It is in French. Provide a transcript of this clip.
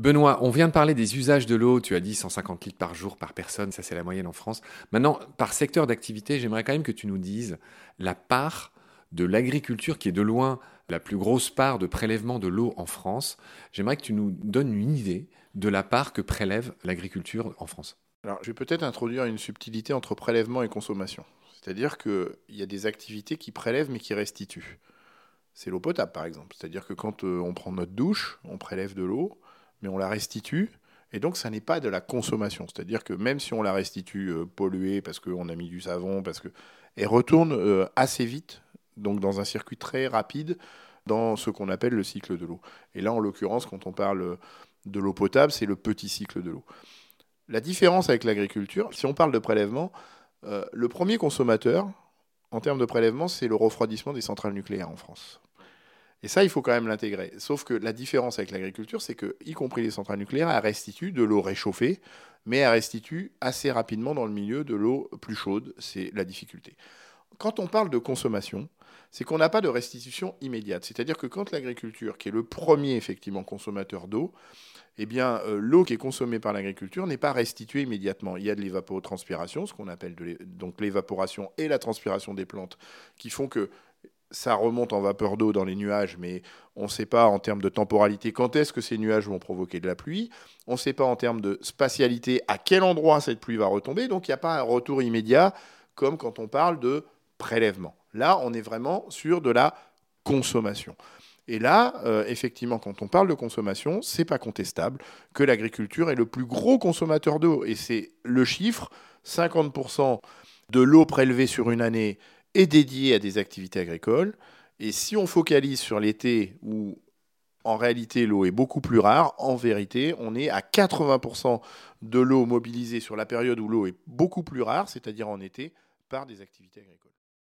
Benoît, on vient de parler des usages de l'eau. Tu as dit 150 litres par jour par personne, ça c'est la moyenne en France. Maintenant, par secteur d'activité, j'aimerais quand même que tu nous dises la part de l'agriculture qui est de loin la plus grosse part de prélèvement de l'eau en France. J'aimerais que tu nous donnes une idée de la part que prélève l'agriculture en France. Alors, je vais peut-être introduire une subtilité entre prélèvement et consommation. C'est-à-dire qu'il y a des activités qui prélèvent mais qui restituent. C'est l'eau potable, par exemple. C'est-à-dire que quand euh, on prend notre douche, on prélève de l'eau, mais on la restitue. Et donc, ça n'est pas de la consommation. C'est-à-dire que même si on la restitue euh, polluée parce qu'on a mis du savon, parce que elle retourne euh, assez vite, donc dans un circuit très rapide, dans ce qu'on appelle le cycle de l'eau. Et là, en l'occurrence, quand on parle de l'eau potable, c'est le petit cycle de l'eau. La différence avec l'agriculture, si on parle de prélèvement, euh, le premier consommateur en termes de prélèvement, c'est le refroidissement des centrales nucléaires en France. Et ça, il faut quand même l'intégrer. Sauf que la différence avec l'agriculture, c'est que, y compris les centrales nucléaires, elles restituent de l'eau réchauffée, mais elles restituent assez rapidement dans le milieu de l'eau plus chaude. C'est la difficulté. Quand on parle de consommation, c'est qu'on n'a pas de restitution immédiate. C'est-à-dire que quand l'agriculture, qui est le premier effectivement consommateur d'eau, eh bien, euh, l'eau qui est consommée par l'agriculture n'est pas restituée immédiatement. Il y a de l'évapotranspiration, ce qu'on appelle l'évaporation et la transpiration des plantes, qui font que ça remonte en vapeur d'eau dans les nuages, mais on ne sait pas en termes de temporalité quand est-ce que ces nuages vont provoquer de la pluie. On ne sait pas en termes de spatialité à quel endroit cette pluie va retomber. Donc il n'y a pas un retour immédiat comme quand on parle de prélèvement. Là, on est vraiment sur de la consommation. Et là, euh, effectivement, quand on parle de consommation, c'est pas contestable que l'agriculture est le plus gros consommateur d'eau. Et c'est le chiffre 50% de l'eau prélevée sur une année est dédiée à des activités agricoles. Et si on focalise sur l'été où en réalité l'eau est beaucoup plus rare, en vérité, on est à 80% de l'eau mobilisée sur la période où l'eau est beaucoup plus rare, c'est-à-dire en été, par des activités agricoles.